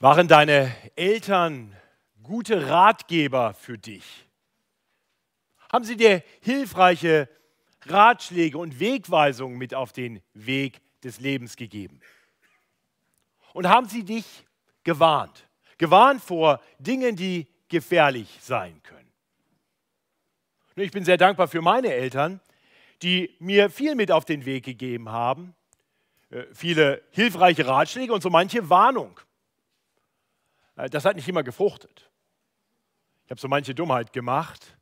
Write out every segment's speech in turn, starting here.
Waren deine Eltern gute Ratgeber für dich? Haben sie dir hilfreiche Ratschläge und Wegweisungen mit auf den Weg des Lebens gegeben? Und haben sie dich gewarnt? Gewarnt vor Dingen, die gefährlich sein können. Ich bin sehr dankbar für meine Eltern, die mir viel mit auf den Weg gegeben haben. Äh, viele hilfreiche Ratschläge und so manche Warnung. Äh, das hat nicht immer gefruchtet. Ich habe so manche Dummheit gemacht.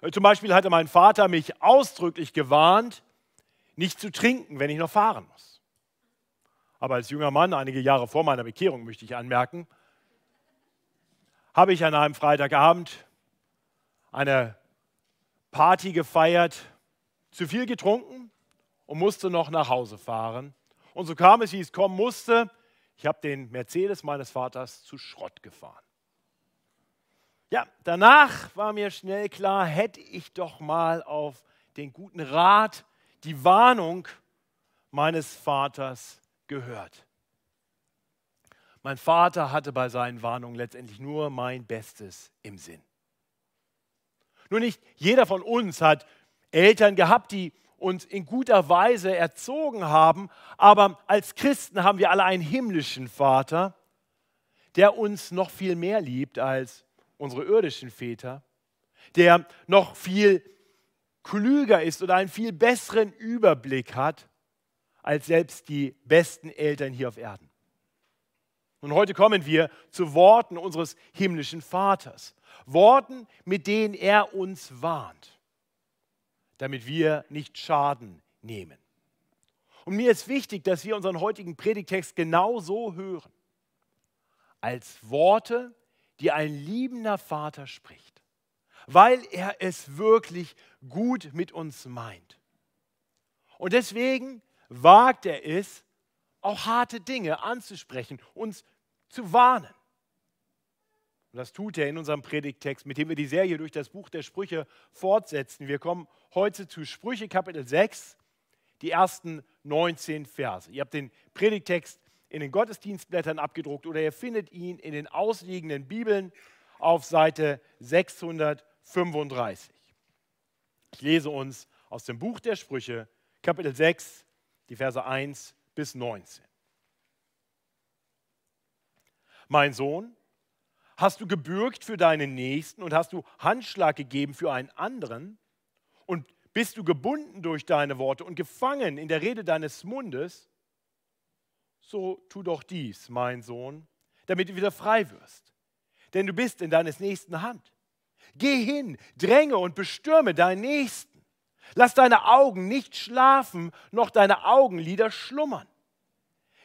Äh, zum Beispiel hatte mein Vater mich ausdrücklich gewarnt, nicht zu trinken, wenn ich noch fahren muss. Aber als junger Mann, einige Jahre vor meiner Bekehrung, möchte ich anmerken, habe ich an einem Freitagabend eine Party gefeiert, zu viel getrunken und musste noch nach Hause fahren. Und so kam es, wie es kommen musste. Ich habe den Mercedes meines Vaters zu Schrott gefahren. Ja, danach war mir schnell klar, hätte ich doch mal auf den guten Rat, die Warnung meines Vaters gehört. Mein Vater hatte bei seinen Warnungen letztendlich nur mein Bestes im Sinn. Nur nicht jeder von uns hat Eltern gehabt, die uns in guter Weise erzogen haben, aber als Christen haben wir alle einen himmlischen Vater, der uns noch viel mehr liebt als unsere irdischen Väter, der noch viel klüger ist oder einen viel besseren Überblick hat als selbst die besten Eltern hier auf Erden. Und heute kommen wir zu Worten unseres himmlischen Vaters. Worten, mit denen er uns warnt, damit wir nicht Schaden nehmen. Und mir ist wichtig, dass wir unseren heutigen Predigtext genau so hören, als Worte, die ein liebender Vater spricht, weil er es wirklich gut mit uns meint. Und deswegen wagt er es, auch harte Dinge anzusprechen, uns zu warnen. Und das tut er in unserem Predigtext, mit dem wir die Serie durch das Buch der Sprüche fortsetzen. Wir kommen heute zu Sprüche Kapitel 6, die ersten 19 Verse. Ihr habt den Predigtext in den Gottesdienstblättern abgedruckt oder ihr findet ihn in den ausliegenden Bibeln auf Seite 635. Ich lese uns aus dem Buch der Sprüche, Kapitel 6, die Verse 1 bis 19. Mein Sohn, hast du gebürgt für deinen Nächsten und hast du Handschlag gegeben für einen anderen? Und bist du gebunden durch deine Worte und gefangen in der Rede deines Mundes? So tu doch dies, mein Sohn, damit du wieder frei wirst. Denn du bist in deines Nächsten Hand. Geh hin, dränge und bestürme deinen Nächsten. Lass deine Augen nicht schlafen, noch deine Augenlider schlummern.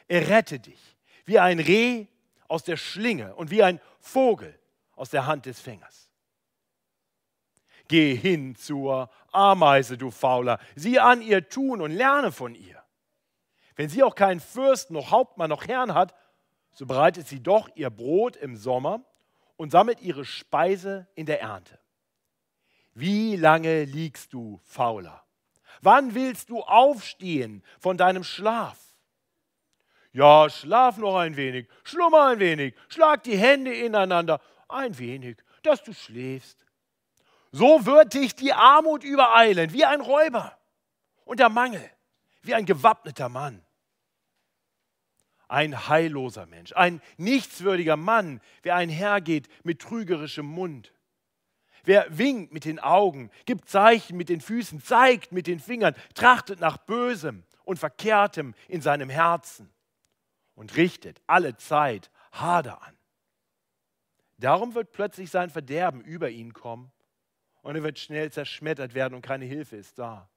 Errette dich wie ein Reh aus der Schlinge und wie ein Vogel aus der Hand des Fängers. Geh hin zur Ameise, du Fauler, sieh an ihr Tun und lerne von ihr. Wenn sie auch keinen Fürsten, noch Hauptmann, noch Herrn hat, so bereitet sie doch ihr Brot im Sommer und sammelt ihre Speise in der Ernte. Wie lange liegst du, Fauler? Wann willst du aufstehen von deinem Schlaf? Ja, schlaf noch ein wenig, schlummer ein wenig, schlag die Hände ineinander, ein wenig, dass du schläfst. So wird dich die Armut übereilen, wie ein Räuber, und der Mangel, wie ein gewappneter Mann. Ein heilloser Mensch, ein nichtswürdiger Mann, wer einhergeht mit trügerischem Mund. Wer winkt mit den Augen, gibt Zeichen mit den Füßen, zeigt mit den Fingern, trachtet nach Bösem und Verkehrtem in seinem Herzen und richtet alle Zeit Hader an. Darum wird plötzlich sein Verderben über ihn kommen und er wird schnell zerschmettert werden und keine Hilfe ist da.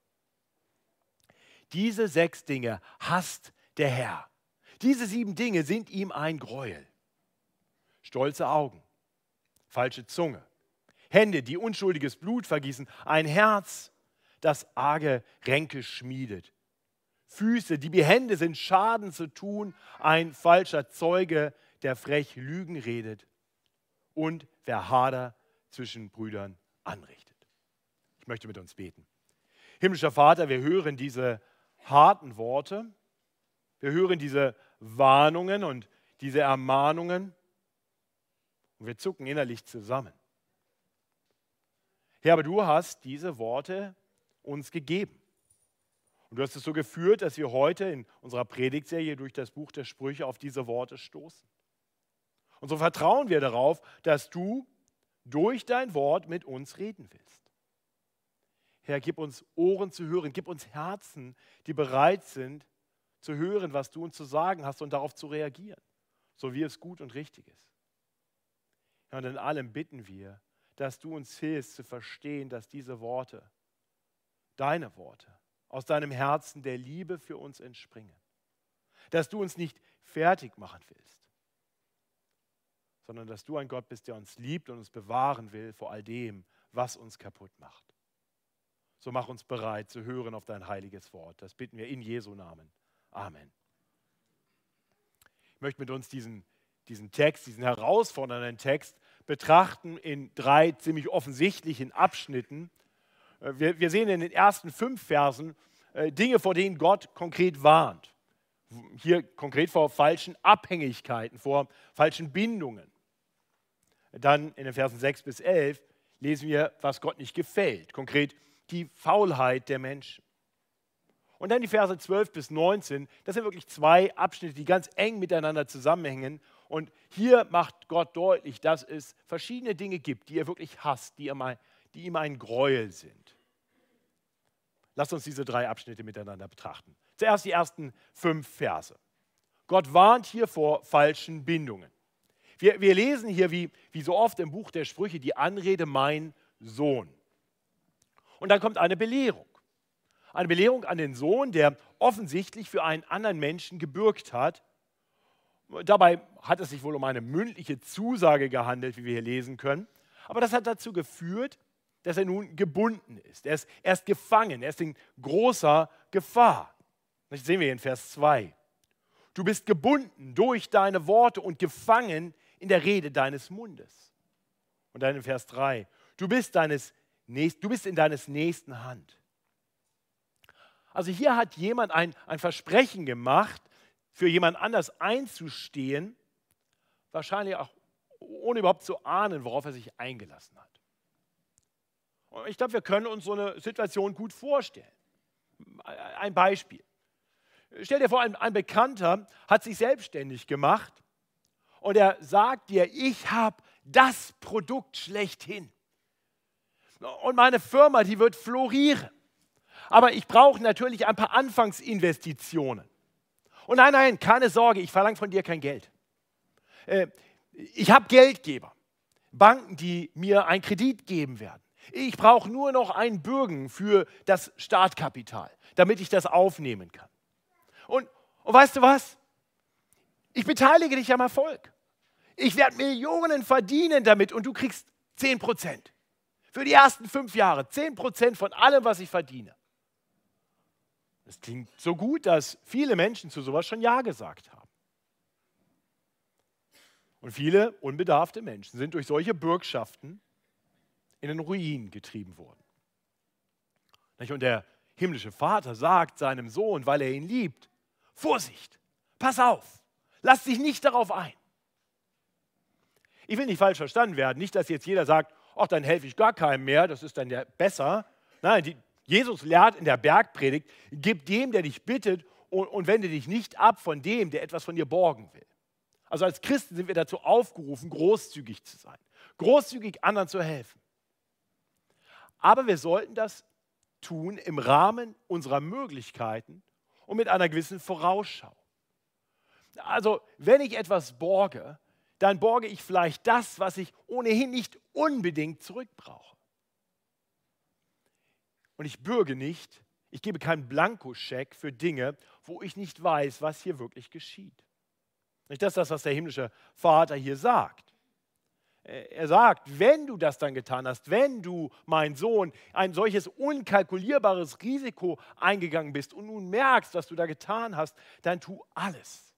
Diese sechs Dinge hasst der Herr. Diese sieben Dinge sind ihm ein Gräuel. Stolze Augen, falsche Zunge, Hände, die unschuldiges Blut vergießen, ein Herz, das arge Ränke schmiedet, Füße, die behende sind, Schaden zu tun, ein falscher Zeuge, der frech Lügen redet und wer Hader zwischen Brüdern anrichtet. Ich möchte mit uns beten. Himmlischer Vater, wir hören diese harten Worte, wir hören diese Warnungen und diese Ermahnungen und wir zucken innerlich zusammen. Herr, aber du hast diese Worte uns gegeben. Und du hast es so geführt, dass wir heute in unserer Predigtserie durch das Buch der Sprüche auf diese Worte stoßen. Und so vertrauen wir darauf, dass du durch dein Wort mit uns reden willst. Herr, gib uns Ohren zu hören, gib uns Herzen, die bereit sind zu hören, was du uns zu sagen hast und darauf zu reagieren, so wie es gut und richtig ist. Ja, und in allem bitten wir, dass du uns hilfst zu verstehen, dass diese Worte, deine Worte, aus deinem Herzen der Liebe für uns entspringen. Dass du uns nicht fertig machen willst, sondern dass du ein Gott bist, der uns liebt und uns bewahren will vor all dem, was uns kaputt macht. So mach uns bereit zu hören auf dein heiliges Wort. Das bitten wir in Jesu Namen. Amen. Ich möchte mit uns diesen, diesen Text, diesen herausfordernden Text betrachten in drei ziemlich offensichtlichen Abschnitten. Äh, wir, wir sehen in den ersten fünf Versen äh, Dinge, vor denen Gott konkret warnt. Hier konkret vor falschen Abhängigkeiten, vor falschen Bindungen. Dann in den Versen 6 bis 11 lesen wir, was Gott nicht gefällt. Konkret die Faulheit der Menschen. Und dann die Verse 12 bis 19, das sind wirklich zwei Abschnitte, die ganz eng miteinander zusammenhängen. Und hier macht Gott deutlich, dass es verschiedene Dinge gibt, die er wirklich hasst, die ihm ein, die ihm ein Gräuel sind. Lasst uns diese drei Abschnitte miteinander betrachten. Zuerst die ersten fünf Verse. Gott warnt hier vor falschen Bindungen. Wir, wir lesen hier, wie, wie so oft im Buch der Sprüche, die Anrede mein Sohn. Und dann kommt eine Belehrung. Eine Belehrung an den Sohn, der offensichtlich für einen anderen Menschen gebürgt hat. Dabei hat es sich wohl um eine mündliche Zusage gehandelt, wie wir hier lesen können. Aber das hat dazu geführt, dass er nun gebunden ist. Er ist, er ist gefangen, er ist in großer Gefahr. Das sehen wir in Vers 2. Du bist gebunden durch deine Worte und gefangen in der Rede deines Mundes. Und dann in Vers 3. Du bist, deines, du bist in deines Nächsten Hand. Also hier hat jemand ein, ein Versprechen gemacht, für jemand anders einzustehen, wahrscheinlich auch ohne überhaupt zu ahnen, worauf er sich eingelassen hat. Und ich glaube, wir können uns so eine Situation gut vorstellen. Ein Beispiel. Stell dir vor, ein, ein Bekannter hat sich selbstständig gemacht und er sagt dir, ich habe das Produkt schlechthin. Und meine Firma, die wird florieren. Aber ich brauche natürlich ein paar Anfangsinvestitionen. Und nein, nein, keine Sorge, ich verlange von dir kein Geld. Äh, ich habe Geldgeber, Banken, die mir einen Kredit geben werden. Ich brauche nur noch einen Bürgen für das Startkapital, damit ich das aufnehmen kann. Und, und weißt du was? Ich beteilige dich am Erfolg. Ich werde Millionen verdienen damit und du kriegst 10 Prozent. Für die ersten fünf Jahre 10 Prozent von allem, was ich verdiene. Das klingt so gut, dass viele Menschen zu sowas schon Ja gesagt haben. Und viele unbedarfte Menschen sind durch solche Bürgschaften in den Ruin getrieben worden. Und der himmlische Vater sagt seinem Sohn, weil er ihn liebt, Vorsicht, pass auf, lass dich nicht darauf ein. Ich will nicht falsch verstanden werden, nicht, dass jetzt jeder sagt, ach, dann helfe ich gar keinem mehr, das ist dann ja besser. Nein, die, Jesus lehrt in der Bergpredigt, gib dem, der dich bittet und, und wende dich nicht ab von dem, der etwas von dir borgen will. Also als Christen sind wir dazu aufgerufen, großzügig zu sein, großzügig anderen zu helfen. Aber wir sollten das tun im Rahmen unserer Möglichkeiten und mit einer gewissen Vorausschau. Also wenn ich etwas borge, dann borge ich vielleicht das, was ich ohnehin nicht unbedingt zurückbrauche. Und ich bürge nicht, ich gebe keinen Blankoscheck für Dinge, wo ich nicht weiß, was hier wirklich geschieht. Nicht das das, was der himmlische Vater hier sagt. Er sagt, wenn du das dann getan hast, wenn du, mein Sohn, ein solches unkalkulierbares Risiko eingegangen bist und nun merkst, was du da getan hast, dann tu alles.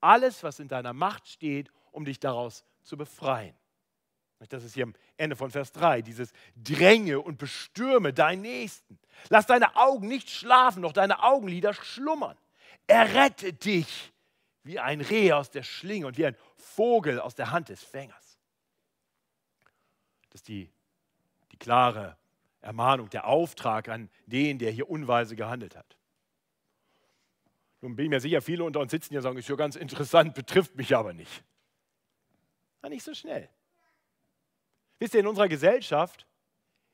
Alles, was in deiner Macht steht, um dich daraus zu befreien. Das ist hier am Ende von Vers 3, dieses Dränge und bestürme deinen Nächsten. Lass deine Augen nicht schlafen, noch deine Augenlider schlummern. Errette dich wie ein Reh aus der Schlinge und wie ein Vogel aus der Hand des Fängers. Das ist die, die klare Ermahnung, der Auftrag an den, der hier unweise gehandelt hat. Nun bin ich mir sicher, viele unter uns sitzen hier und sagen, ist ja ganz interessant, betrifft mich aber nicht. Na, nicht so schnell. Wisst ihr, in unserer Gesellschaft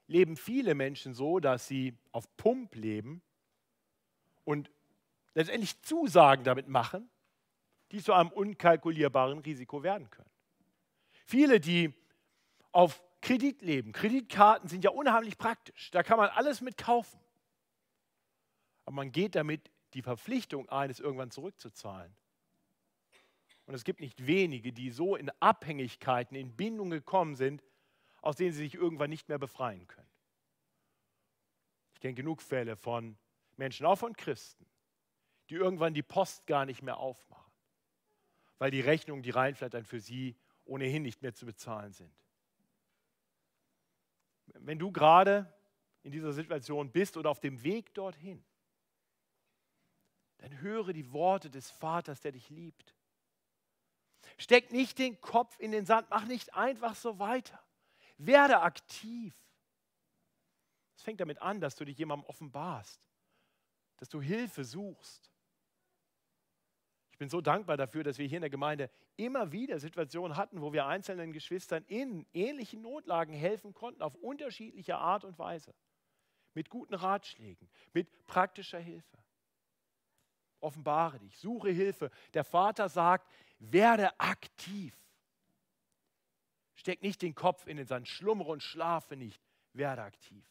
leben viele Menschen so, dass sie auf Pump leben und letztendlich Zusagen damit machen, die zu einem unkalkulierbaren Risiko werden können. Viele, die auf Kredit leben. Kreditkarten sind ja unheimlich praktisch. Da kann man alles mit kaufen. Aber man geht damit die Verpflichtung ein, es irgendwann zurückzuzahlen. Und es gibt nicht wenige, die so in Abhängigkeiten, in Bindungen gekommen sind, aus denen sie sich irgendwann nicht mehr befreien können. Ich kenne genug Fälle von Menschen, auch von Christen, die irgendwann die Post gar nicht mehr aufmachen, weil die Rechnungen, die reinflattern, für sie ohnehin nicht mehr zu bezahlen sind. Wenn du gerade in dieser Situation bist oder auf dem Weg dorthin, dann höre die Worte des Vaters, der dich liebt. Steck nicht den Kopf in den Sand, mach nicht einfach so weiter. Werde aktiv. Es fängt damit an, dass du dich jemandem offenbarst, dass du Hilfe suchst. Ich bin so dankbar dafür, dass wir hier in der Gemeinde immer wieder Situationen hatten, wo wir einzelnen Geschwistern in ähnlichen Notlagen helfen konnten, auf unterschiedliche Art und Weise. Mit guten Ratschlägen, mit praktischer Hilfe. Offenbare dich, suche Hilfe. Der Vater sagt, werde aktiv. Steck nicht den Kopf in den Sand, schlummere und schlafe nicht, werde aktiv.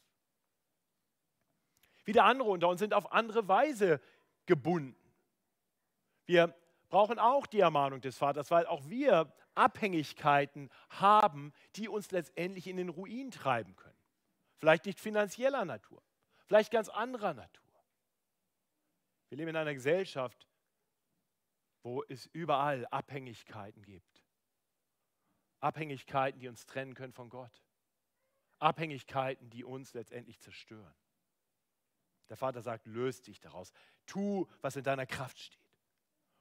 Wieder andere unter uns sind auf andere Weise gebunden. Wir brauchen auch die Ermahnung des Vaters, weil auch wir Abhängigkeiten haben, die uns letztendlich in den Ruin treiben können. Vielleicht nicht finanzieller Natur, vielleicht ganz anderer Natur. Wir leben in einer Gesellschaft, wo es überall Abhängigkeiten gibt. Abhängigkeiten, die uns trennen können von Gott. Abhängigkeiten, die uns letztendlich zerstören. Der Vater sagt, löst dich daraus. Tu, was in deiner Kraft steht,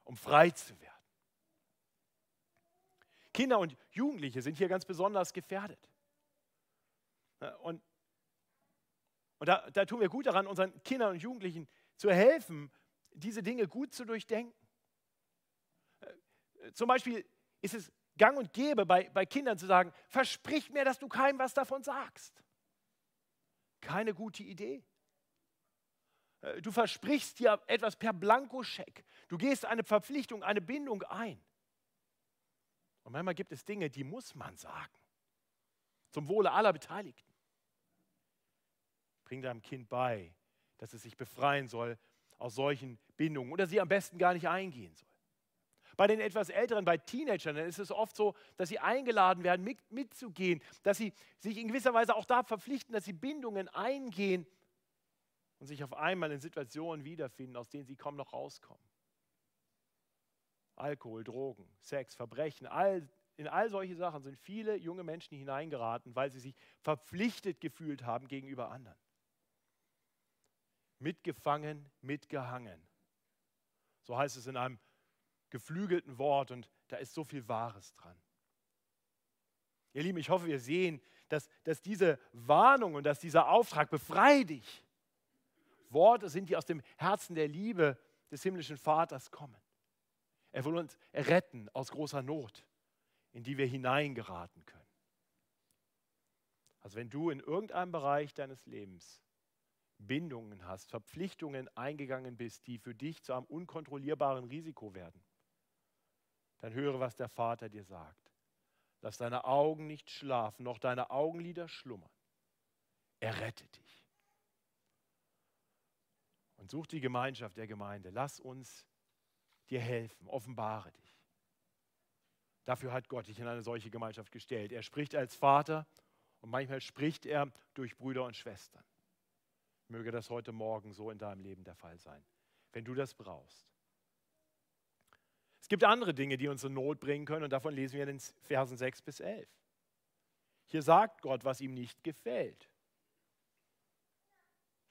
um frei zu werden. Kinder und Jugendliche sind hier ganz besonders gefährdet. Und, und da, da tun wir gut daran, unseren Kindern und Jugendlichen zu helfen, diese Dinge gut zu durchdenken. Äh, zum Beispiel ist es gang und gäbe bei, bei Kindern zu sagen, versprich mir, dass du keinem was davon sagst. Keine gute Idee. Äh, du versprichst dir etwas per Blankoscheck. Du gehst eine Verpflichtung, eine Bindung ein. Und manchmal gibt es Dinge, die muss man sagen. Zum Wohle aller Beteiligten. Bring deinem Kind bei, dass es sich befreien soll aus solchen Bindungen oder sie am besten gar nicht eingehen soll. Bei den etwas Älteren, bei Teenagern, ist es oft so, dass sie eingeladen werden, mit, mitzugehen, dass sie sich in gewisser Weise auch da verpflichten, dass sie Bindungen eingehen und sich auf einmal in Situationen wiederfinden, aus denen sie kaum noch rauskommen. Alkohol, Drogen, Sex, Verbrechen, all, in all solche Sachen sind viele junge Menschen hineingeraten, weil sie sich verpflichtet gefühlt haben gegenüber anderen mitgefangen, mitgehangen. So heißt es in einem geflügelten Wort und da ist so viel Wahres dran. Ihr Lieben, ich hoffe, wir sehen, dass, dass diese Warnung und dass dieser Auftrag, befrei dich, Worte sind, die aus dem Herzen der Liebe des himmlischen Vaters kommen. Er will uns retten aus großer Not, in die wir hineingeraten können. Also wenn du in irgendeinem Bereich deines Lebens Bindungen hast, Verpflichtungen eingegangen bist, die für dich zu einem unkontrollierbaren Risiko werden, dann höre, was der Vater dir sagt. Lass deine Augen nicht schlafen, noch deine Augenlider schlummern. Er rettet dich. Und such die Gemeinschaft der Gemeinde. Lass uns dir helfen. Offenbare dich. Dafür hat Gott dich in eine solche Gemeinschaft gestellt. Er spricht als Vater und manchmal spricht er durch Brüder und Schwestern. Möge das heute Morgen so in deinem Leben der Fall sein, wenn du das brauchst. Es gibt andere Dinge, die uns in Not bringen können und davon lesen wir in den Versen 6 bis 11. Hier sagt Gott, was ihm nicht gefällt.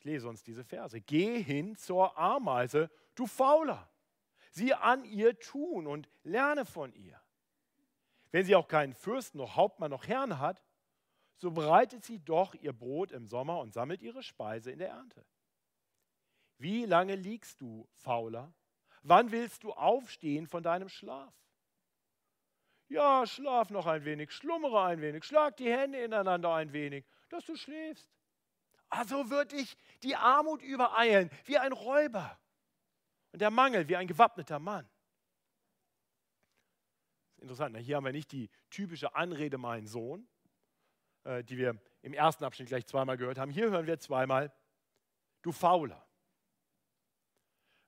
Lese uns diese Verse. Geh hin zur Ameise, du Fauler. Sieh an ihr Tun und lerne von ihr. Wenn sie auch keinen Fürsten noch Hauptmann noch Herrn hat, so bereitet sie doch ihr Brot im Sommer und sammelt ihre Speise in der Ernte. Wie lange liegst du, Fauler? Wann willst du aufstehen von deinem Schlaf? Ja, schlaf noch ein wenig, schlummere ein wenig, schlag die Hände ineinander ein wenig, dass du schläfst. Also wird dich die Armut übereilen, wie ein Räuber. Und der Mangel, wie ein gewappneter Mann. Interessant, hier haben wir nicht die typische Anrede, mein Sohn, äh, die wir im ersten Abschnitt gleich zweimal gehört haben. Hier hören wir zweimal, du Fauler.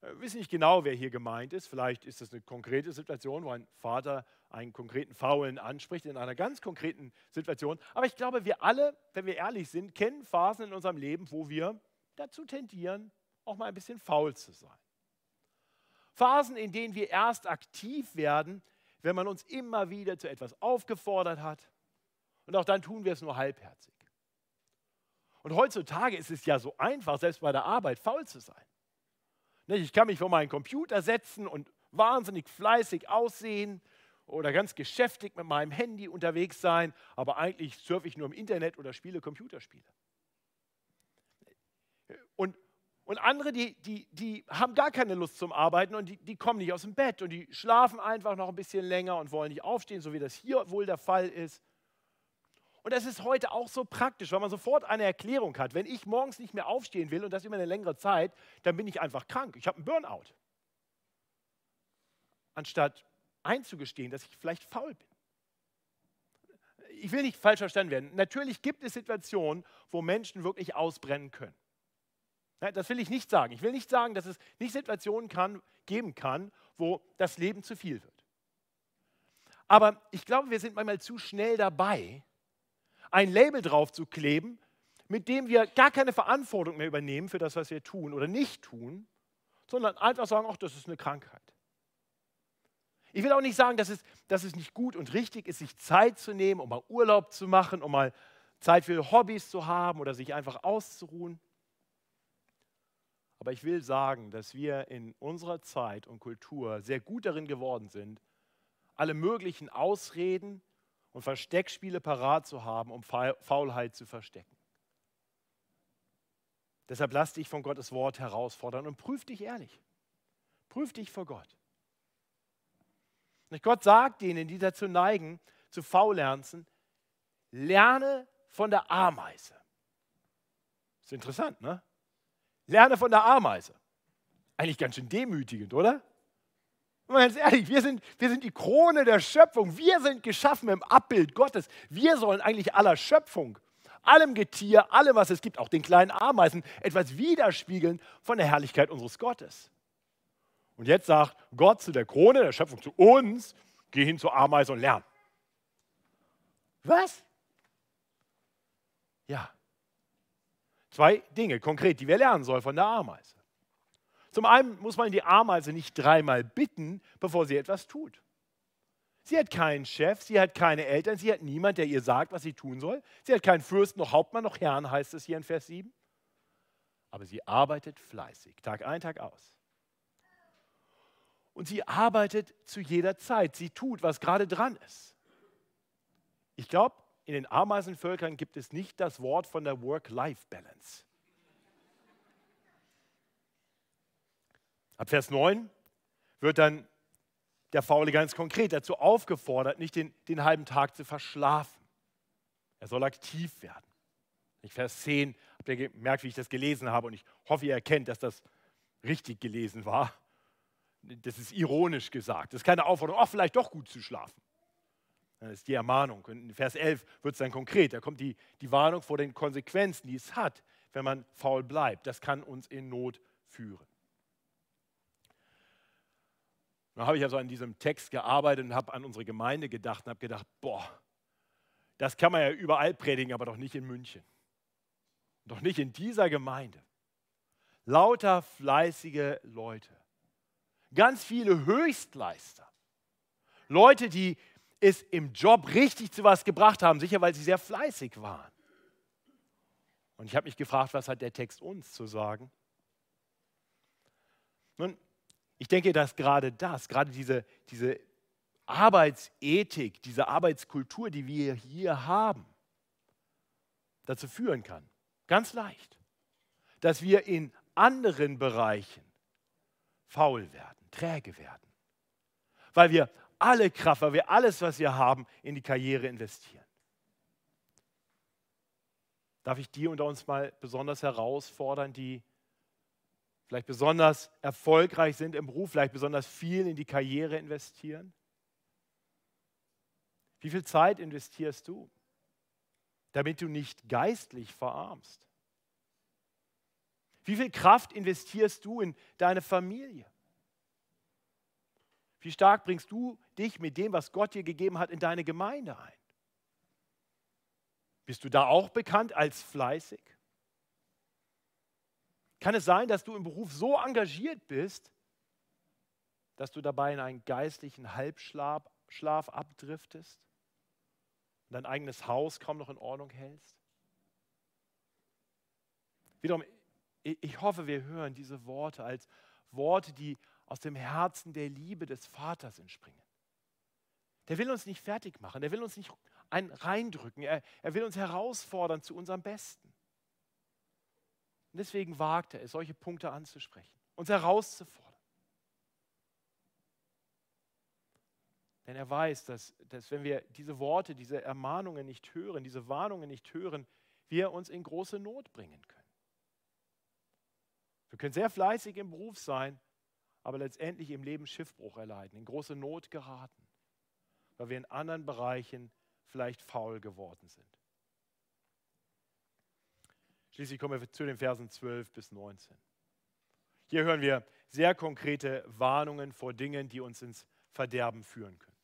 Wir äh, wissen nicht genau, wer hier gemeint ist. Vielleicht ist das eine konkrete Situation, wo ein Vater einen konkreten Faulen anspricht, in einer ganz konkreten Situation. Aber ich glaube, wir alle, wenn wir ehrlich sind, kennen Phasen in unserem Leben, wo wir dazu tendieren, auch mal ein bisschen faul zu sein. Phasen, in denen wir erst aktiv werden, wenn man uns immer wieder zu etwas aufgefordert hat. Und auch dann tun wir es nur halbherzig. Und heutzutage ist es ja so einfach, selbst bei der Arbeit faul zu sein. Ich kann mich vor meinen Computer setzen und wahnsinnig fleißig aussehen oder ganz geschäftig mit meinem Handy unterwegs sein, aber eigentlich surfe ich nur im Internet oder spiele Computerspiele. Und, und andere, die, die, die haben gar keine Lust zum Arbeiten und die, die kommen nicht aus dem Bett und die schlafen einfach noch ein bisschen länger und wollen nicht aufstehen, so wie das hier wohl der Fall ist. Und das ist heute auch so praktisch, weil man sofort eine Erklärung hat. Wenn ich morgens nicht mehr aufstehen will und das über eine längere Zeit, dann bin ich einfach krank. Ich habe einen Burnout. Anstatt einzugestehen, dass ich vielleicht faul bin. Ich will nicht falsch verstanden werden. Natürlich gibt es Situationen, wo Menschen wirklich ausbrennen können. Das will ich nicht sagen. Ich will nicht sagen, dass es nicht Situationen kann, geben kann, wo das Leben zu viel wird. Aber ich glaube, wir sind manchmal zu schnell dabei, ein Label drauf zu kleben, mit dem wir gar keine Verantwortung mehr übernehmen für das, was wir tun oder nicht tun, sondern einfach sagen, ach, das ist eine Krankheit. Ich will auch nicht sagen, dass es, dass es nicht gut und richtig ist, sich Zeit zu nehmen, um mal Urlaub zu machen, um mal Zeit für Hobbys zu haben oder sich einfach auszuruhen. Aber ich will sagen, dass wir in unserer Zeit und Kultur sehr gut darin geworden sind, alle möglichen Ausreden und Versteckspiele parat zu haben, um Faulheit zu verstecken. Deshalb lass dich von Gottes Wort herausfordern und prüf dich ehrlich. Prüf dich vor Gott. Und Gott sagt denen, die dazu neigen, zu Faulernzen, lerne von der Ameise. Ist interessant, ne? Lerne von der Ameise. Eigentlich ganz schön demütigend, oder? Mal ganz ehrlich, wir sind, wir sind die Krone der Schöpfung. Wir sind geschaffen im Abbild Gottes. Wir sollen eigentlich aller Schöpfung, allem Getier, allem, was es gibt, auch den kleinen Ameisen, etwas widerspiegeln von der Herrlichkeit unseres Gottes. Und jetzt sagt Gott zu der Krone der Schöpfung, zu uns, geh hin zur Ameise und lern. Was? Ja. Zwei Dinge konkret, die wir lernen sollen von der Ameise. Zum einen muss man die Ameise nicht dreimal bitten, bevor sie etwas tut. Sie hat keinen Chef, sie hat keine Eltern, sie hat niemand, der ihr sagt, was sie tun soll. Sie hat keinen Fürsten, noch Hauptmann, noch Herrn, heißt es hier in Vers 7. Aber sie arbeitet fleißig, Tag ein, Tag aus. Und sie arbeitet zu jeder Zeit. Sie tut, was gerade dran ist. Ich glaube, in den Ameisenvölkern gibt es nicht das Wort von der Work-Life-Balance. Ab Vers 9 wird dann der Faule ganz konkret dazu aufgefordert, nicht den, den halben Tag zu verschlafen. Er soll aktiv werden. Ich Vers 10 habt ihr gemerkt, wie ich das gelesen habe und ich hoffe, ihr erkennt, dass das richtig gelesen war. Das ist ironisch gesagt. Das ist keine Aufforderung, auch vielleicht doch gut zu schlafen. Das ist die Ermahnung. Und in Vers 11 wird es dann konkret. Da kommt die, die Warnung vor den Konsequenzen, die es hat, wenn man faul bleibt. Das kann uns in Not führen. Dann habe ich also an diesem Text gearbeitet und habe an unsere Gemeinde gedacht und habe gedacht, boah, das kann man ja überall predigen, aber doch nicht in München. Doch nicht in dieser Gemeinde. Lauter fleißige Leute. Ganz viele Höchstleister. Leute, die es im Job richtig zu was gebracht haben, sicher weil sie sehr fleißig waren. Und ich habe mich gefragt, was hat der Text uns zu sagen? Nun, ich denke, dass gerade das, gerade diese, diese Arbeitsethik, diese Arbeitskultur, die wir hier haben, dazu führen kann, ganz leicht, dass wir in anderen Bereichen faul werden, träge werden, weil wir alle Kraft, weil wir alles, was wir haben, in die Karriere investieren. Darf ich die unter uns mal besonders herausfordern, die vielleicht besonders erfolgreich sind im Beruf, vielleicht besonders viel in die Karriere investieren? Wie viel Zeit investierst du, damit du nicht geistlich verarmst? Wie viel Kraft investierst du in deine Familie? Wie stark bringst du dich mit dem, was Gott dir gegeben hat, in deine Gemeinde ein? Bist du da auch bekannt als fleißig? Kann es sein, dass du im Beruf so engagiert bist, dass du dabei in einen geistlichen Halbschlaf Schlaf abdriftest und dein eigenes Haus kaum noch in Ordnung hältst? Wiederum, ich hoffe, wir hören diese Worte als Worte, die aus dem Herzen der Liebe des Vaters entspringen. Der will uns nicht fertig machen, der will uns nicht ein reindrücken. Er, er will uns herausfordern zu unserem Besten. Und deswegen wagt er es, solche Punkte anzusprechen, uns herauszufordern. Denn er weiß, dass, dass wenn wir diese Worte, diese Ermahnungen nicht hören, diese Warnungen nicht hören, wir uns in große Not bringen können. Wir können sehr fleißig im Beruf sein, aber letztendlich im Leben Schiffbruch erleiden, in große Not geraten, weil wir in anderen Bereichen vielleicht faul geworden sind. Schließlich kommen wir zu den Versen 12 bis 19. Hier hören wir sehr konkrete Warnungen vor Dingen, die uns ins Verderben führen können.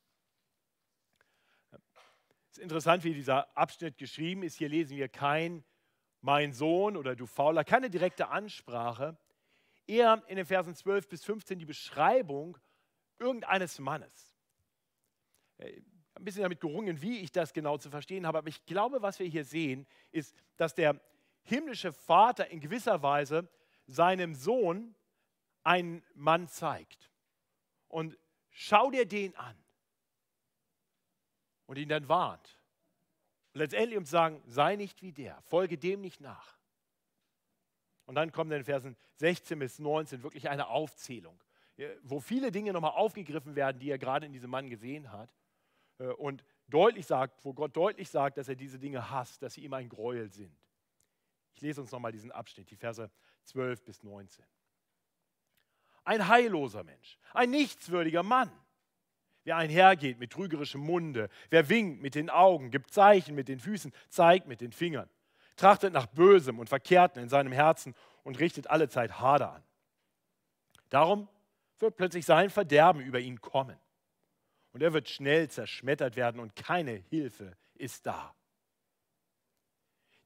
Es ist interessant, wie dieser Abschnitt geschrieben ist. Hier lesen wir kein mein Sohn oder du Fauler, keine direkte Ansprache. Eher in den Versen 12 bis 15 die Beschreibung irgendeines Mannes. Äh, ein bisschen damit gerungen, wie ich das genau zu verstehen habe. Aber ich glaube, was wir hier sehen, ist, dass der himmlische Vater in gewisser Weise seinem Sohn einen Mann zeigt. Und schau dir den an. Und ihn dann warnt. Letztendlich um zu sagen, sei nicht wie der, folge dem nicht nach. Und dann kommt in den Versen 16 bis 19 wirklich eine Aufzählung, wo viele Dinge nochmal aufgegriffen werden, die er gerade in diesem Mann gesehen hat. Äh, und deutlich sagt, wo Gott deutlich sagt, dass er diese Dinge hasst, dass sie ihm ein Gräuel sind. Ich lese uns nochmal diesen Abschnitt, die Verse 12 bis 19. Ein heilloser Mensch, ein nichtswürdiger Mann, wer einhergeht mit trügerischem Munde, wer winkt mit den Augen, gibt Zeichen mit den Füßen, zeigt mit den Fingern, trachtet nach Bösem und Verkehrten in seinem Herzen und richtet alle Zeit Hader an. Darum wird plötzlich sein Verderben über ihn kommen und er wird schnell zerschmettert werden und keine Hilfe ist da.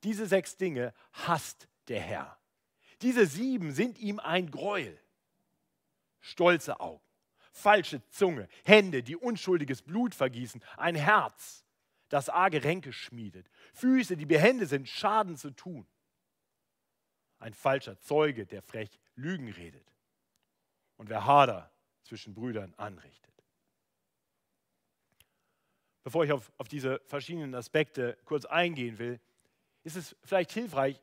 Diese sechs Dinge hasst der Herr. Diese sieben sind ihm ein Gräuel. Stolze Augen, falsche Zunge, Hände, die unschuldiges Blut vergießen, ein Herz, das arge Ränke schmiedet, Füße, die behende sind, Schaden zu tun. Ein falscher Zeuge, der frech Lügen redet. Und wer Hader zwischen Brüdern anrichtet. Bevor ich auf, auf diese verschiedenen Aspekte kurz eingehen will, ist es vielleicht hilfreich,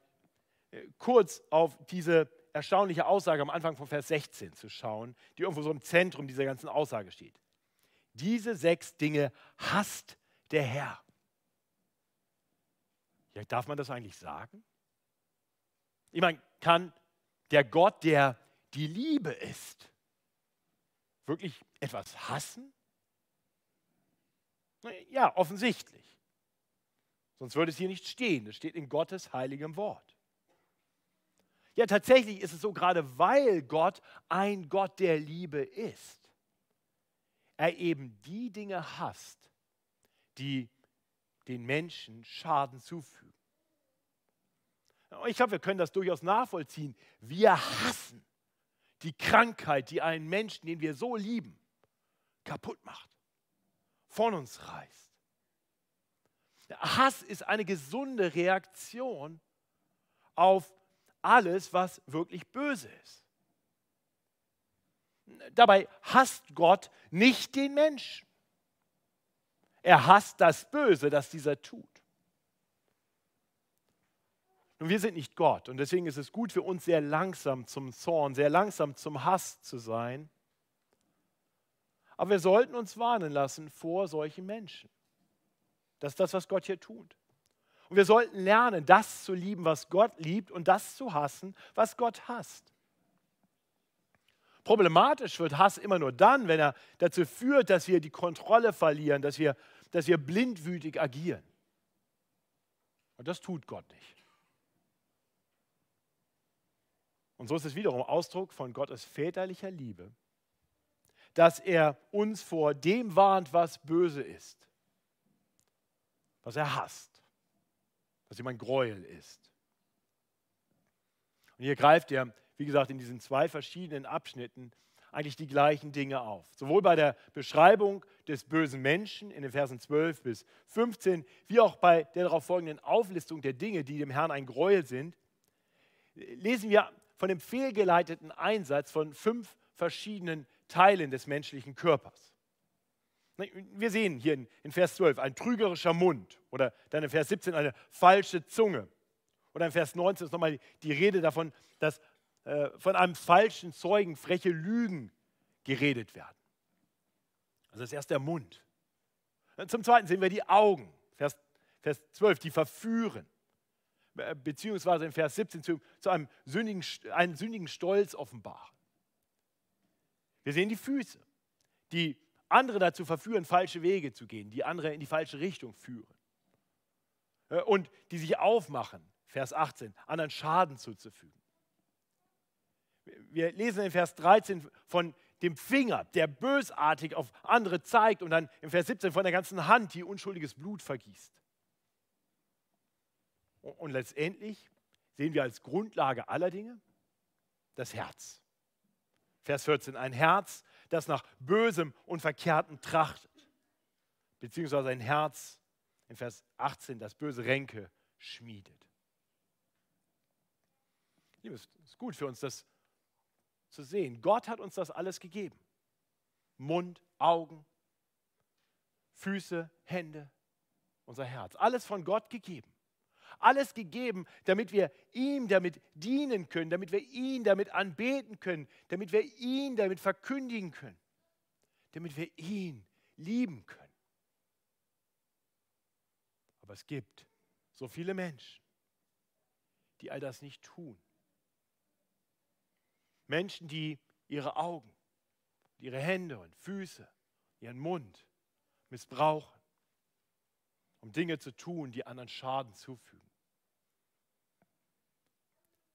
äh, kurz auf diese erstaunliche Aussage am Anfang von Vers 16 zu schauen, die irgendwo so im Zentrum dieser ganzen Aussage steht. Diese sechs Dinge hasst der Herr. Ja, darf man das eigentlich sagen? Ich meine, kann der Gott, der die Liebe ist, wirklich etwas hassen? Ja, offensichtlich. Sonst würde es hier nicht stehen. Das steht in Gottes heiligem Wort. Ja, tatsächlich ist es so, gerade weil Gott ein Gott der Liebe ist, er eben die Dinge hasst, die den Menschen Schaden zufügen. Ich glaube, wir können das durchaus nachvollziehen. Wir hassen die Krankheit, die einen Menschen, den wir so lieben, kaputt macht von uns reißt. Hass ist eine gesunde Reaktion auf alles, was wirklich böse ist. Dabei hasst Gott nicht den Menschen. Er hasst das Böse, das dieser tut. Nun, wir sind nicht Gott und deswegen ist es gut für uns, sehr langsam zum Zorn, sehr langsam zum Hass zu sein. Aber wir sollten uns warnen lassen vor solchen Menschen. Das ist das, was Gott hier tut. Und wir sollten lernen, das zu lieben, was Gott liebt und das zu hassen, was Gott hasst. Problematisch wird Hass immer nur dann, wenn er dazu führt, dass wir die Kontrolle verlieren, dass wir, dass wir blindwütig agieren. Und das tut Gott nicht. Und so ist es wiederum Ausdruck von Gottes väterlicher Liebe, dass er uns vor dem warnt, was böse ist, was er hasst, was ihm ein Gräuel ist. Und hier greift er, wie gesagt, in diesen zwei verschiedenen Abschnitten eigentlich die gleichen Dinge auf. Sowohl bei der Beschreibung des bösen Menschen in den Versen 12 bis 15, wie auch bei der darauf folgenden Auflistung der Dinge, die dem Herrn ein Gräuel sind, lesen wir von dem fehlgeleiteten Einsatz von fünf verschiedenen Teilen des menschlichen Körpers. Wir sehen hier in, Vers 12 ein trügerischer Mund oder dann in Vers 17 eine falsche Zunge. Oder in Vers 19 ist nochmal die Rede davon, dass äh, von einem falschen Zeugen freche Lügen geredet werden. Also das ist erst der Mund. Zum Zweiten sehen wir die Augen. Vers, Vers 12, die verführen. Äh, beziehungsweise in Vers 17 zu, zu einem, sündigen, einen sündigen Stolz offenbaren. Wir sehen die Füße, die andere dazu verführen, falsche Wege zu gehen, die andere in die falsche Richtung führen. Äh, und die sich aufmachen, Vers 18, anderen Schaden zuzufügen. Wir lesen in Vers 13 von dem Finger, der bösartig auf andere zeigt und dann im Vers 17 von der ganzen Hand, die unschuldiges Blut vergießt. Und letztendlich sehen wir als Grundlage aller Dinge das Herz. Vers 14, ein Herz, das nach Bösem und Verkehrten trachtet, beziehungsweise ein Herz, in Vers 18, das böse Ränke schmiedet. Es ist gut für uns, das zu sehen. Gott hat uns das alles gegeben. Mund, Augen, Füße, Hände, unser Herz. Alles von Gott gegeben. Alles gegeben, damit wir ihm damit dienen können, damit wir ihn damit anbeten können, damit wir ihn damit verkündigen können, damit wir ihn lieben können. Aber es gibt so viele Menschen, die all das nicht tun. Menschen, die ihre Augen, ihre Hände und Füße, ihren Mund missbrauchen, um Dinge zu tun, die anderen Schaden zufügen.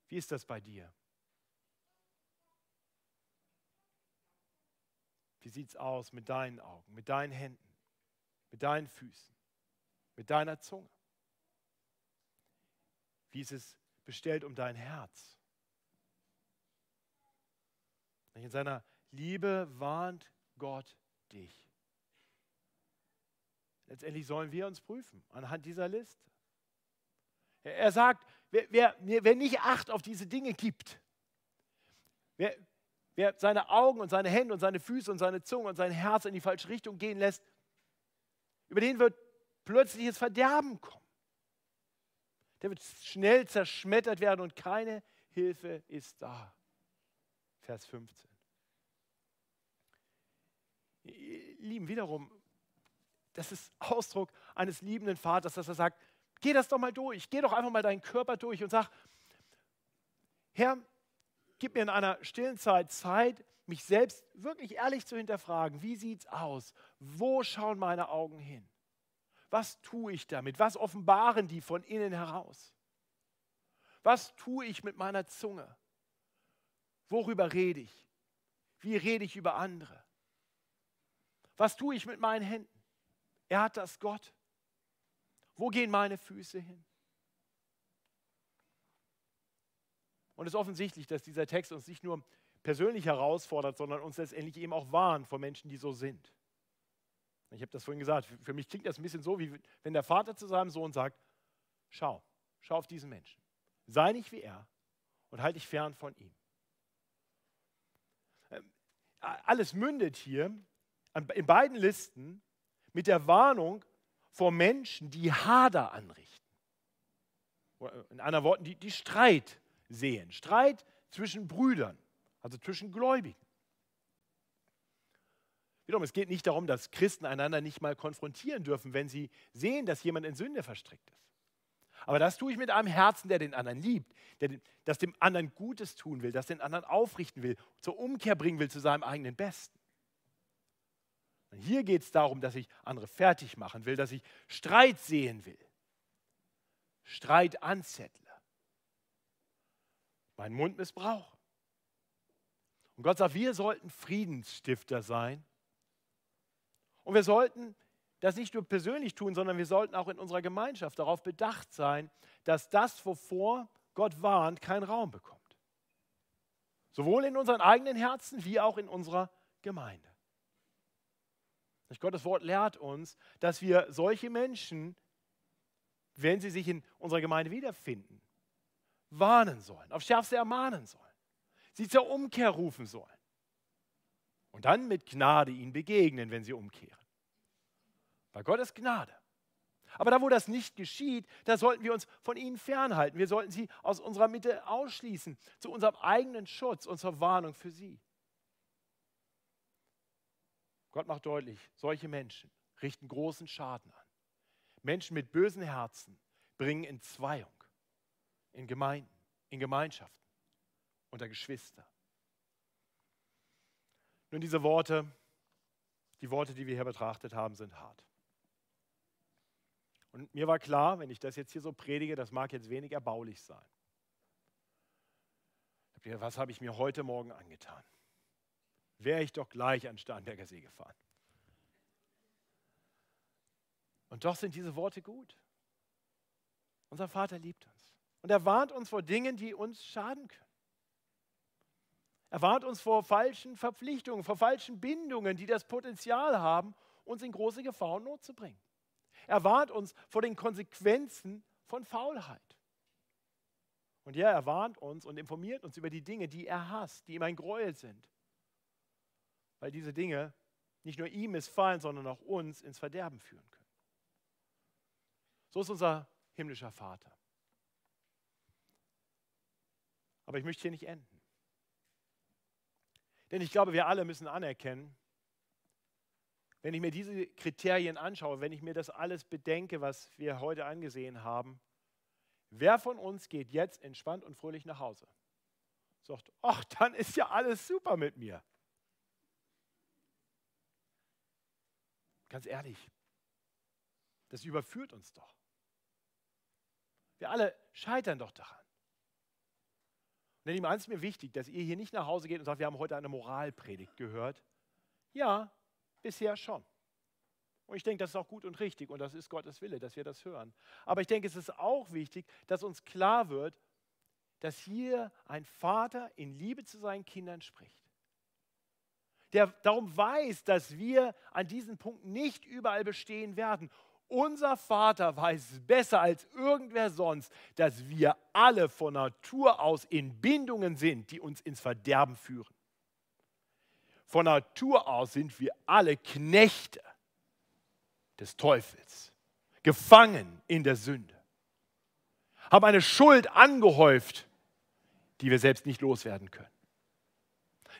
Wie ist das bei dir? Wie sieht es aus mit deinen Augen, mit deinen Händen, mit deinen Füßen, mit deiner Zunge? Wie ist es bestellt um dein Herz? In seiner Liebe warnt Gott dich. Letztendlich sollen wir uns prüfen anhand dieser Liste. Er sagt, wer, wer, wer nicht Acht auf diese Dinge gibt, wer, wer seine Augen und seine Hände und seine Füße und seine Zunge und sein Herz in die falsche Richtung gehen lässt, über den wird plötzliches Verderben kommen. Der wird schnell zerschmettert werden und keine Hilfe ist da. Vers 15. Lieben, wiederum, das ist Ausdruck eines liebenden Vaters, dass er sagt, Geh das doch mal durch. Geh doch einfach mal deinen Körper durch und sag, Herr, gib mir in einer stillen Zeit Zeit, mich selbst wirklich ehrlich zu hinterfragen. Wie sieht es aus? Wo schauen meine Augen hin? Was tue ich damit? Was offenbaren die von innen heraus? Was tue ich mit meiner Zunge? Worüber rede ich? Wie rede ich über andere? Was tue ich mit meinen Händen? Er hat das Gott. Wo gehen meine Füße hin? Und es ist offensichtlich, dass dieser Text uns nicht nur persönlich herausfordert, sondern uns letztendlich eben auch warnt vor Menschen, die so sind. Ich habe das vorhin gesagt, für mich klingt das ein bisschen so, wie wenn der Vater zu seinem Sohn sagt, schau, schau auf diesen Menschen. Sei nicht wie er und halte dich fern von ihm. Ähm, alles mündet hier in beiden Listen mit der Warnung vor Menschen, die Hader anrichten. In anderen Worten, die, die Streit sehen. Streit zwischen Brüdern, also zwischen Gläubigen. Wiederum, es geht nicht darum, dass Christen einander nicht mal konfrontieren dürfen, wenn sie sehen, dass jemand in Sünde verstrickt ist. Aber das tue ich mit einem Herzen, der den anderen liebt, der das dem anderen Gutes tun will, das den anderen aufrichten will, zur Umkehr bringen will zu seinem eigenen Besten. Hier geht es darum, dass ich andere fertig machen will, dass ich Streit sehen will, Streit anzettle, meinen Mund missbrauche. Und Gott sagt, wir sollten Friedensstifter sein und wir sollten das nicht nur persönlich tun, sondern wir sollten auch in unserer Gemeinschaft darauf bedacht sein, dass das, wovor Gott warnt, keinen Raum bekommt. Sowohl in unseren eigenen Herzen wie auch in unserer Gemeinde. Gottes Wort lehrt uns, dass wir solche Menschen, wenn sie sich in unserer Gemeinde wiederfinden, warnen sollen, auf Schärfste ermahnen sollen, sie zur Umkehr rufen sollen und dann mit Gnade ihnen begegnen, wenn sie umkehren. Weil Gott ist Gnade. Aber da, wo das nicht geschieht, da sollten wir uns von ihnen fernhalten. Wir sollten sie aus unserer Mitte ausschließen, zu unserem eigenen Schutz und zur Warnung für sie. Gott macht deutlich, solche Menschen richten großen Schaden an. Menschen mit bösen Herzen bringen Entzweiung in Gemeinden, in Gemeinschaften, unter Geschwister. Nun, diese Worte, die Worte, die wir hier betrachtet haben, sind hart. Und mir war klar, wenn ich das jetzt hier so predige, das mag jetzt wenig erbaulich sein. Was habe ich mir heute Morgen angetan? Wäre ich doch gleich an Starnberger See gefahren. Und doch sind diese Worte gut. Unser Vater liebt uns. Und er warnt uns vor Dingen, die uns schaden können. Er warnt uns vor falschen Verpflichtungen, vor falschen Bindungen, die das Potenzial haben, uns in große Gefahr und Not zu bringen. Er warnt uns vor den Konsequenzen von Faulheit. Und ja, er warnt uns und informiert uns über die Dinge, die er hasst, die ihm ein Gräuel sind. Weil diese Dinge nicht nur ihm missfallen, sondern auch uns ins Verderben führen können. So ist unser himmlischer Vater. Aber ich möchte hier nicht enden. Denn ich glaube, wir alle müssen anerkennen, wenn ich mir diese Kriterien anschaue, wenn ich mir das alles bedenke, was wir heute angesehen haben, wer von uns geht jetzt entspannt und fröhlich nach Hause? Sagt, ach, dann ist ja alles super mit mir. Ganz ehrlich, das überführt uns doch. Wir alle scheitern doch daran. Und ihm eins ist mir wichtig, dass ihr hier nicht nach Hause geht und sagt, wir haben heute eine Moralpredigt gehört. Ja, bisher schon. Und ich denke, das ist auch gut und richtig und das ist Gottes Wille, dass wir das hören. Aber ich denke, es ist auch wichtig, dass uns klar wird, dass hier ein Vater in Liebe zu seinen Kindern spricht. Der darum weiß, dass wir an diesen Punkten nicht überall bestehen werden unser Vater weiß besser als irgendwer sonst, dass wir alle von Natur aus in Bindungen sind, die uns ins Verderben führen. Von Natur aus sind wir alle Knechte des Teufels, gefangen in der Sünde, haben eine Schuld angehäuft, die wir selbst nicht loswerden können.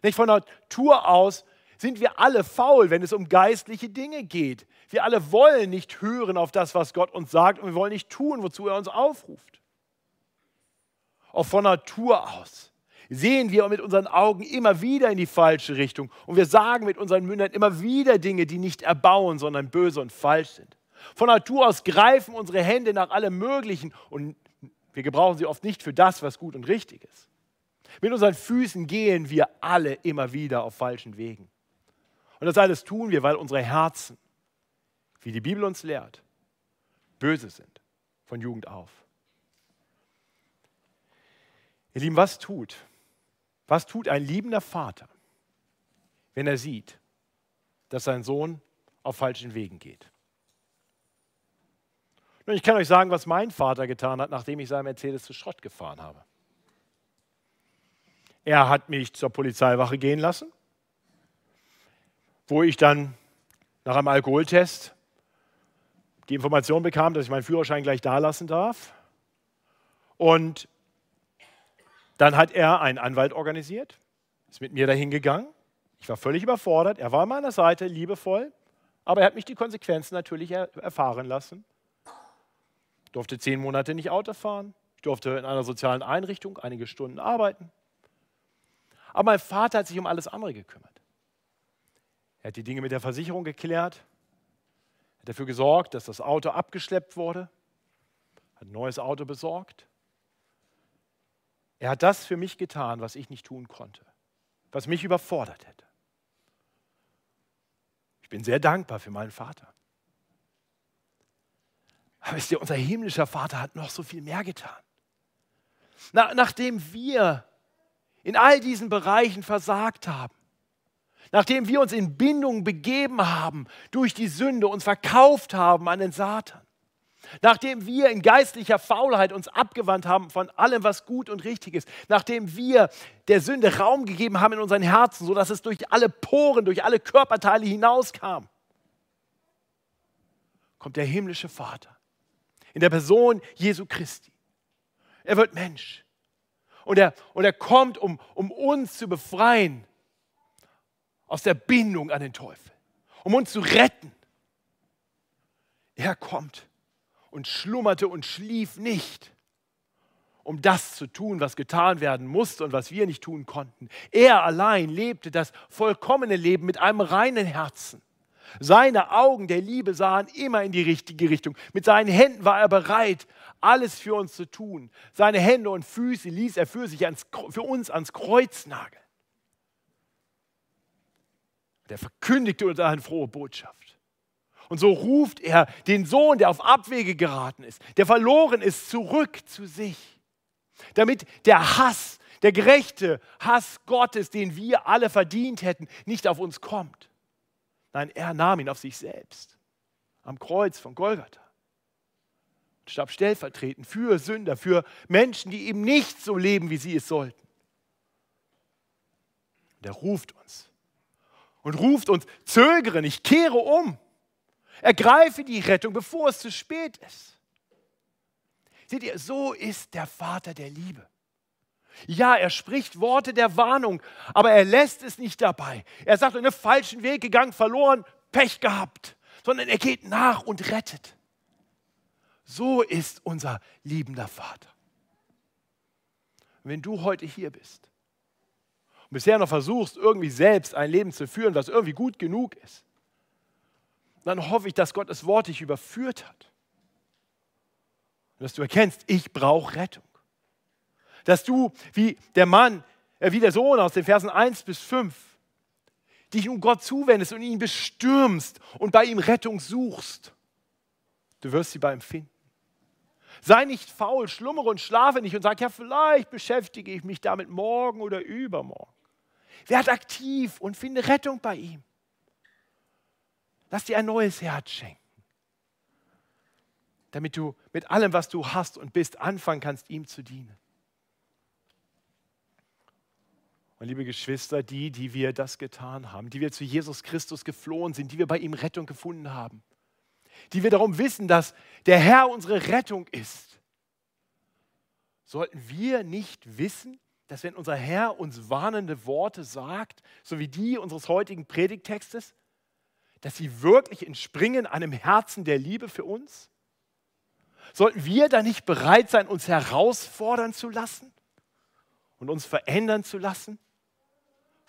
Nicht von Natur aus sind wir alle faul, wenn es um geistliche Dinge geht. Wir alle wollen nicht hören auf das, was Gott uns sagt und wir wollen nicht tun, wozu er uns aufruft. Auch von Natur aus sehen wir mit unseren Augen immer wieder in die falsche Richtung und wir sagen mit unseren Mündern immer wieder Dinge, die nicht erbauen, sondern böse und falsch sind. Von Natur aus greifen unsere Hände nach allem Möglichen und wir gebrauchen sie oft nicht für das, was gut und richtig ist. Mit unseren Füßen gehen wir alle immer wieder auf falschen Wegen. Und das alles tun wir, weil unsere Herzen, wie die Bibel uns lehrt, böse sind von Jugend auf. Ihr Lieben, was tut? Was tut ein liebender Vater, wenn er sieht, dass sein Sohn auf falschen Wegen geht? Nun, ich kann euch sagen, was mein Vater getan hat, nachdem ich seinen Mercedes zu Schrott gefahren habe. Er hat mich zur Polizeiwache gehen lassen wo ich dann nach einem Alkoholtest die Information bekam, dass ich meinen Führerschein gleich da lassen darf. Und dann hat er einen Anwalt organisiert, ist mit mir dahin gegangen. Ich war völlig überfordert. Er war an meiner Seite, liebevoll, aber er hat mich die Konsequenzen natürlich erfahren lassen. Ich durfte zehn Monate nicht Auto fahren. Ich durfte in einer sozialen Einrichtung einige Stunden arbeiten. Aber mein Vater hat sich um alles andere gekümmert. Er hat die Dinge mit der Versicherung geklärt, hat dafür gesorgt, dass das Auto abgeschleppt wurde, hat ein neues Auto besorgt. Er hat das für mich getan, was ich nicht tun konnte, was mich überfordert hätte. Ich bin sehr dankbar für meinen Vater. Aber wisst ihr, unser himmlischer Vater hat noch so viel mehr getan. Na, nachdem wir in all diesen Bereichen versagt haben, nachdem wir uns in Bindung begeben haben durch die Sünde, uns verkauft haben an den Satan, nachdem wir in geistlicher Faulheit uns abgewandt haben von allem, was gut und richtig ist, nachdem wir der Sünde Raum gegeben haben in unseren Herzen, sodass es durch alle Poren, durch alle Körperteile hinauskam, kommt der himmlische Vater in der Person Jesu Christi. Er wird Mensch. Und er, und er kommt, um, um uns zu befreien aus der Bindung an den Teufel, um uns zu retten. Er kommt und schlummerte und schlief nicht, um das zu tun, was getan werden musste und was wir nicht tun konnten. Er allein lebte das vollkommene Leben mit einem reinen Herzen. Seine Augen der Liebe sahen immer in die richtige Richtung. Mit seinen Händen war er bereit, alles für uns zu tun. Seine Hände und Füße ließ er für, sich ans, für uns ans Kreuz nageln. Der verkündigte uns eine frohe Botschaft. Und so ruft er den Sohn, der auf Abwege geraten ist, der verloren ist, zurück zu sich. Damit der Hass, der gerechte Hass Gottes, den wir alle verdient hätten, nicht auf uns kommt. Nein, er nahm ihn auf sich selbst am Kreuz von Golgatha. Und starb stellvertretend für Sünder, für Menschen, die eben nicht so leben, wie sie es sollten. Und er ruft uns und ruft uns, zögere nicht, kehre um. Ergreife die Rettung, bevor es zu spät ist. Seht ihr, so ist der Vater der Liebe. Ja, er spricht Worte der Warnung, aber er lässt es nicht dabei. Er sagt, in einen falschen Weg gegangen, verloren, Pech gehabt, sondern er geht nach und rettet. So ist unser liebender Vater. Wenn du heute hier bist und bisher noch versuchst, irgendwie selbst ein Leben zu führen, was irgendwie gut genug ist, dann hoffe ich, dass Gottes Wort dich überführt hat. Und dass du erkennst, ich brauche Rettung. Dass du, wie der Mann, äh, wie der Sohn aus den Versen 1 bis 5, dich um Gott zuwendest und ihn bestürmst und bei ihm Rettung suchst. Du wirst sie bei ihm finden. Sei nicht faul, schlummere und schlafe nicht und sag, ja, vielleicht beschäftige ich mich damit morgen oder übermorgen. Werd aktiv und finde Rettung bei ihm. Lass dir ein neues Herz schenken, damit du mit allem, was du hast und bist, anfangen kannst, ihm zu dienen. Und liebe Geschwister, die, die wir das getan haben, die wir zu Jesus Christus geflohen sind, die wir bei ihm Rettung gefunden haben, die wir darum wissen, dass der Herr unsere Rettung ist, sollten wir nicht wissen, dass wenn unser Herr uns warnende Worte sagt, so wie die unseres heutigen Predigtextes, dass sie wirklich entspringen einem Herzen der Liebe für uns? Sollten wir da nicht bereit sein, uns herausfordern zu lassen und uns verändern zu lassen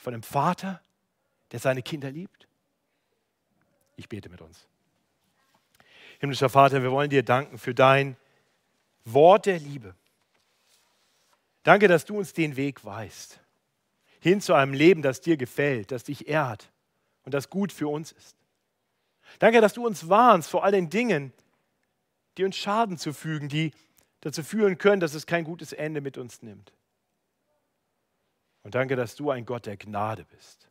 von dem Vater, der seine Kinder liebt? Ich bete mit uns. Himmlischer Vater, wir wollen dir danken für dein Wort der Liebe. Danke, dass du uns den Weg weißt, hin zu einem Leben, das dir gefällt, das dich ehrt und das gut für uns ist. Danke, dass du uns warnst vor all den Dingen, die uns Schaden zufügen, die dazu führen können, dass es kein gutes Ende mit uns nimmt. Und danke, dass du ein Gott der Gnade bist,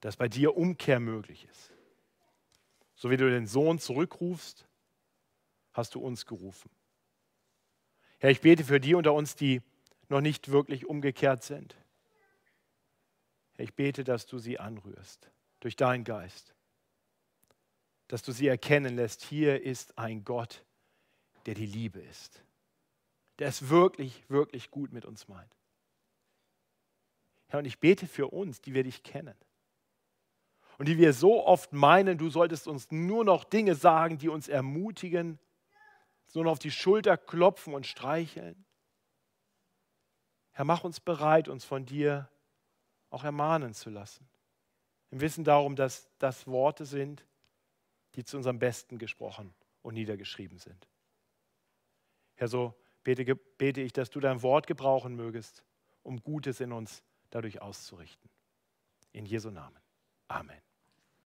dass bei dir Umkehr möglich ist. So wie du den Sohn zurückrufst, hast du uns gerufen. Herr, ich bete für die unter uns, die noch nicht wirklich umgekehrt sind. Herr, ich bete, dass du sie anrührst durch deinen Geist, dass du sie erkennen lässt, hier ist ein Gott, der die Liebe ist, der es wirklich, wirklich gut mit uns meint. Herr, und ich bete für uns, die wir dich kennen und die wir so oft meinen, du solltest uns nur noch Dinge sagen, die uns ermutigen, nur noch auf die Schulter klopfen und streicheln. Herr, mach uns bereit, uns von dir auch ermahnen zu lassen. Im Wissen darum, dass das Worte sind, die zu unserem Besten gesprochen und niedergeschrieben sind. Herr, so bete, bete ich, dass du dein Wort gebrauchen mögest, um Gutes in uns dadurch auszurichten. In Jesu Namen. Amen.